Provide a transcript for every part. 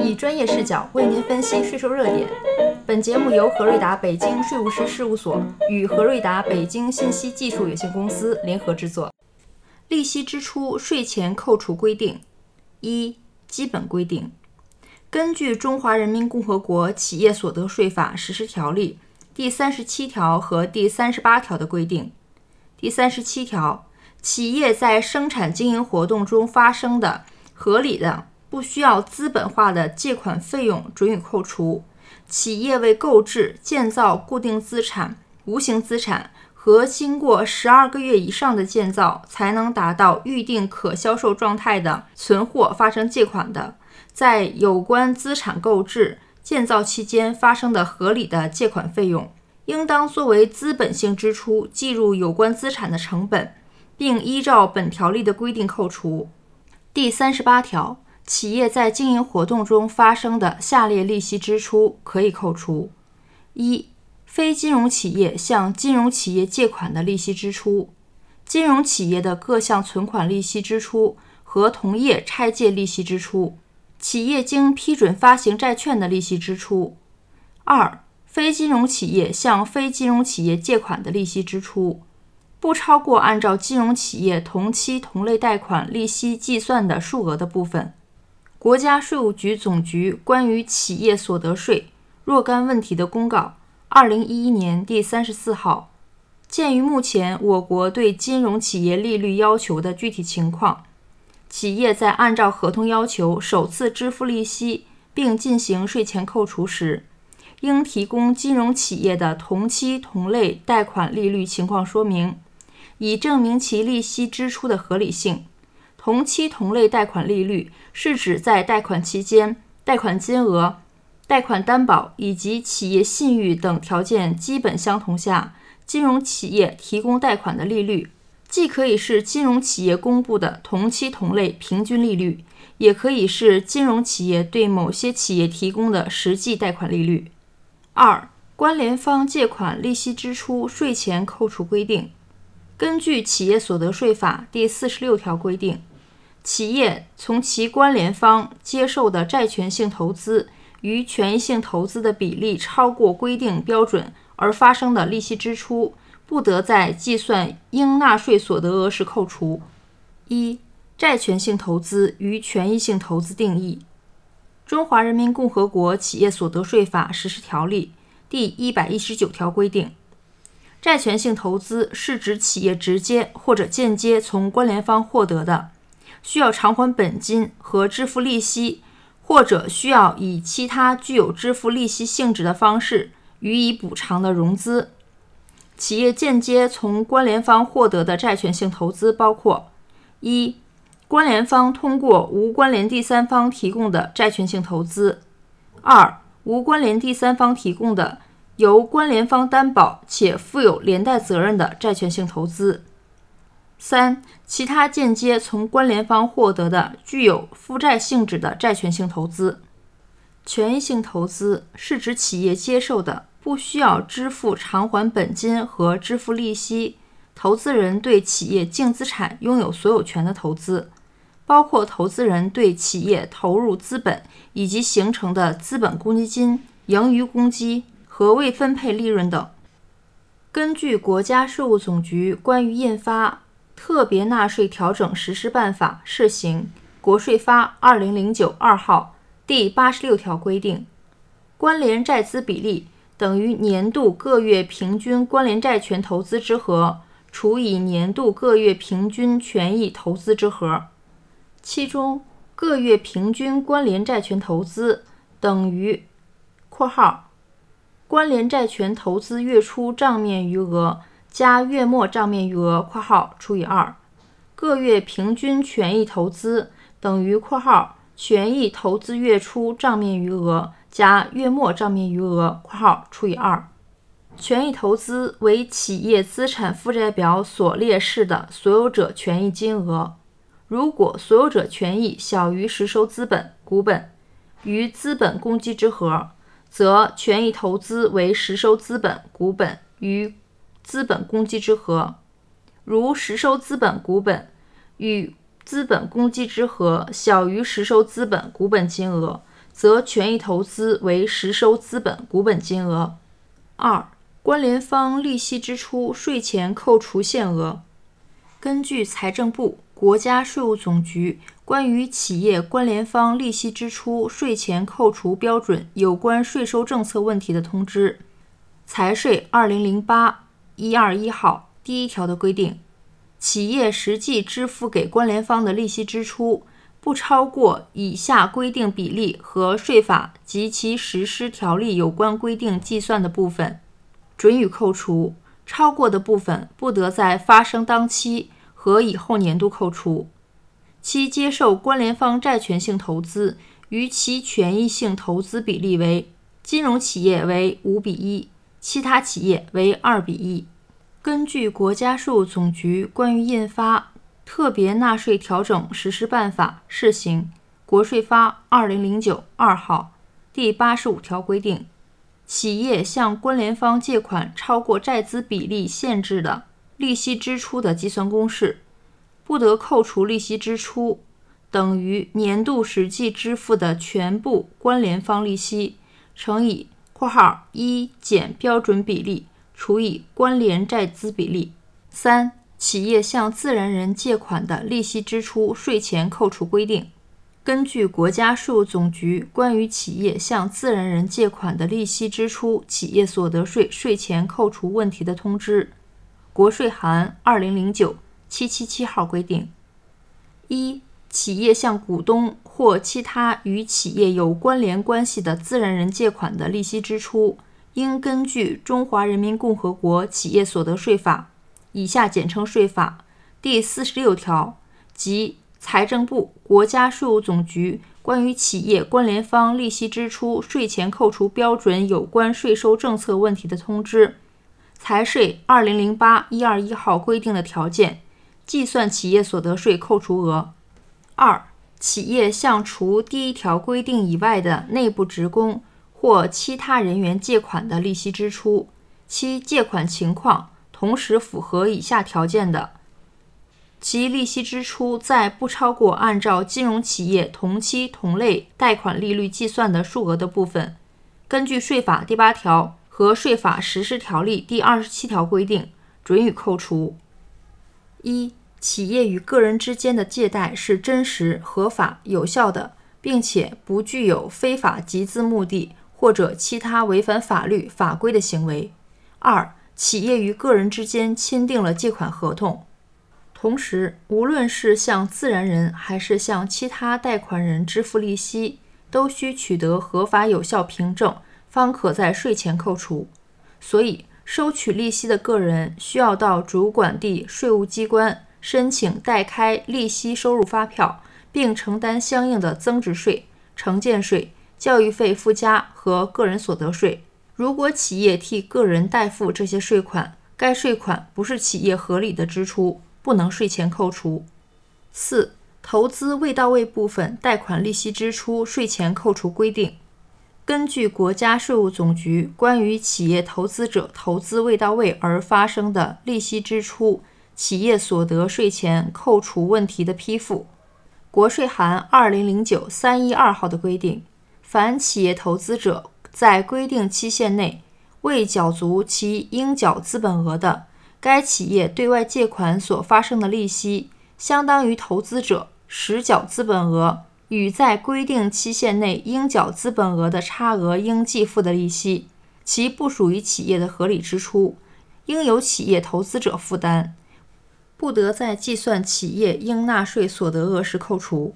以专业视角为您分析税收热点。本节目由何瑞达北京税务师事务所与何瑞达北京信息技术有限公司联合制作。利息支出税前扣除规定一基本规定，根据《中华人民共和国企业所得税法实施条例》第三十七条和第三十八条的规定，第三十七条，企业在生产经营活动中发生的合理的。不需要资本化的借款费用准予扣除。企业为购置、建造固定资产、无形资产和经过十二个月以上的建造才能达到预定可销售状态的存货发生借款的，在有关资产购置、建造期间发生的合理的借款费用，应当作为资本性支出计入有关资产的成本，并依照本条例的规定扣除。第三十八条。企业在经营活动中发生的下列利息支出可以扣除：一、非金融企业向金融企业借款的利息支出；金融企业的各项存款利息支出和同业拆借利息支出；企业经批准发行债券的利息支出；二、非金融企业向非金融企业借款的利息支出，不超过按照金融企业同期同类贷款利息计算的数额的部分。国家税务局总局关于企业所得税若干问题的公告，二零一一年第三十四号。鉴于目前我国对金融企业利率要求的具体情况，企业在按照合同要求首次支付利息并进行税前扣除时，应提供金融企业的同期同类贷款利率情况说明，以证明其利息支出的合理性。同期同类贷款利率是指在贷款期间、贷款金额、贷款担保以及企业信誉等条件基本相同下，金融企业提供贷款的利率，既可以是金融企业公布的同期同类平均利率，也可以是金融企业对某些企业提供的实际贷款利率。二、关联方借款利息支出税前扣除规定，根据《企业所得税法》第四十六条规定。企业从其关联方接受的债权性投资与权益性投资的比例超过规定标准而发生的利息支出，不得在计算应纳税所得额时扣除。一、债权性投资与权益性投资定义，《中华人民共和国企业所得税法实施条例》第一百一十九条规定，债权性投资是指企业直接或者间接从关联方获得的。需要偿还本金和支付利息，或者需要以其他具有支付利息性质的方式予以补偿的融资。企业间接从关联方获得的债权性投资包括：一、关联方通过无关联第三方提供的债权性投资；二、无关联第三方提供的由关联方担保且负有连带责任的债权性投资。三、其他间接从关联方获得的具有负债性质的债权性投资。权益性投资是指企业接受的不需要支付偿还本金和支付利息，投资人对企业净资产拥有所有权的投资，包括投资人对企业投入资本以及形成的资本公积金、盈余公积和未分配利润等。根据国家税务总局关于印发。特别纳税调整实施办法（试行）国税发二零零九二号第八十六条规定，关联债资比例等于年度各月平均关联债权投资之和除以年度各月平均权益投资之和，其中各月平均关联债权投资等于（括号）关联债权投资月初账面余额。加月末账面余额（括号除以二），各月平均权益投资等于（括号权益投资月初账面余额加月末账面余额）（括号除以二）。权益投资为企业资产负债表所列示的所有者权益金额。如果所有者权益小于实收资本股本与资本公积之和，则权益投资为实收资本股本与资本公积之和，如实收资本股本与资本公积之和小于实收资本股本金额，则权益投资为实收资本股本金额。二、关联方利息支出税前扣除限额。根据财政部、国家税务总局关于企业关联方利息支出税前扣除标准有关税收政策问题的通知（财税二零零八一二一号）第一条的规定，企业实际支付给关联方的利息支出。不超过以下规定比例和税法及其实施条例有关规定计算的部分，准予扣除；超过的部分不得在发生当期和以后年度扣除。其接受关联方债权性投资与其权益性投资比例为：金融企业为五比一，其他企业为二比一。根据国家税务总局关于印发。特别纳税调整实施办法试行（国税发二零零九二号）第八十五条规定，企业向关联方借款超过债资比例限制的利息支出的计算公式，不得扣除利息支出等于年度实际支付的全部关联方利息乘以（括号一减标准比例除以关联债资比例）。三。企业向自然人借款的利息支出税前扣除规定，根据国家税务总局关于企业向自然人借款的利息支出企业所得税税前扣除问题的通知（国税函二零零九七七七号）规定：一、企业向股东或其他与企业有关联关系的自然人借款的利息支出，应根据《中华人民共和国企业所得税法》。以下简称税法第四十六条及财政部、国家税务总局关于企业关联方利息支出税前扣除标准有关税收政策问题的通知（财税二零零八一二一号）规定的条件，计算企业所得税扣除额。二、企业向除第一条规定以外的内部职工或其他人员借款的利息支出，其借款情况。同时符合以下条件的，其利息支出在不超过按照金融企业同期同类贷款利率计算的数额的部分，根据税法第八条和税法实施条例第二十七条规定，准予扣除。一、企业与个人之间的借贷是真实、合法、有效的，并且不具有非法集资目的或者其他违反法律法规的行为。二、企业与个人之间签订了借款合同，同时，无论是向自然人还是向其他贷款人支付利息，都需取得合法有效凭证，方可在税前扣除。所以，收取利息的个人需要到主管地税务机关申请代开利息收入发票，并承担相应的增值税、城建税、教育费附加和个人所得税。如果企业替个人代付这些税款，该税款不是企业合理的支出，不能税前扣除。四、投资未到位部分贷款利息支出税前扣除规定，根据国家税务总局关于企业投资者投资未到位而发生的利息支出企业所得税前扣除问题的批复（国税函二零零九三一二号）的规定，凡企业投资者。在规定期限内未缴足其应缴资本额的，该企业对外借款所发生的利息，相当于投资者实缴资本额与在规定期限内应缴资本额的差额应计付的利息，其不属于企业的合理支出，应由企业投资者负担，不得在计算企业应纳税所得额时扣除。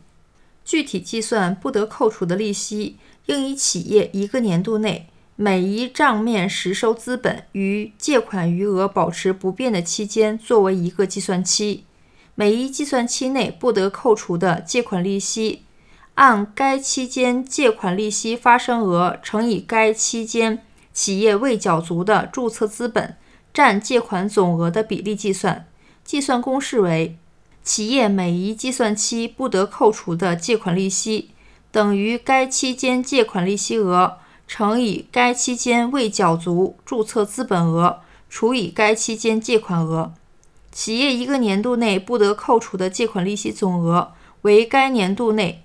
具体计算不得扣除的利息。应以企业一个年度内每一账面实收资本与借款余额保持不变的期间作为一个计算期，每一计算期内不得扣除的借款利息，按该期间借款利息发生额乘以该期间企业未缴足的注册资本占借款总额的比例计算。计算公式为：企业每一计算期不得扣除的借款利息。等于该期间借款利息额乘以该期间未缴足注册资本额除以该期间借款额。企业一个年度内不得扣除的借款利息总额为该年度内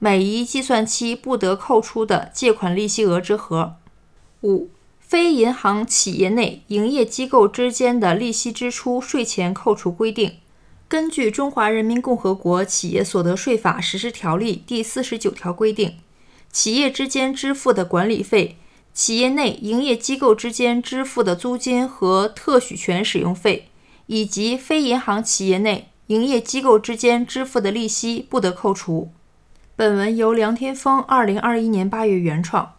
每一计算期不得扣除的借款利息额之和。五、非银行企业内营业机构之间的利息支出税前扣除规定。根据《中华人民共和国企业所得税法实施条例》第四十九条规定，企业之间支付的管理费、企业内营业机构之间支付的租金和特许权使用费，以及非银行企业内营业机构之间支付的利息不得扣除。本文由梁天峰二零二一年八月原创。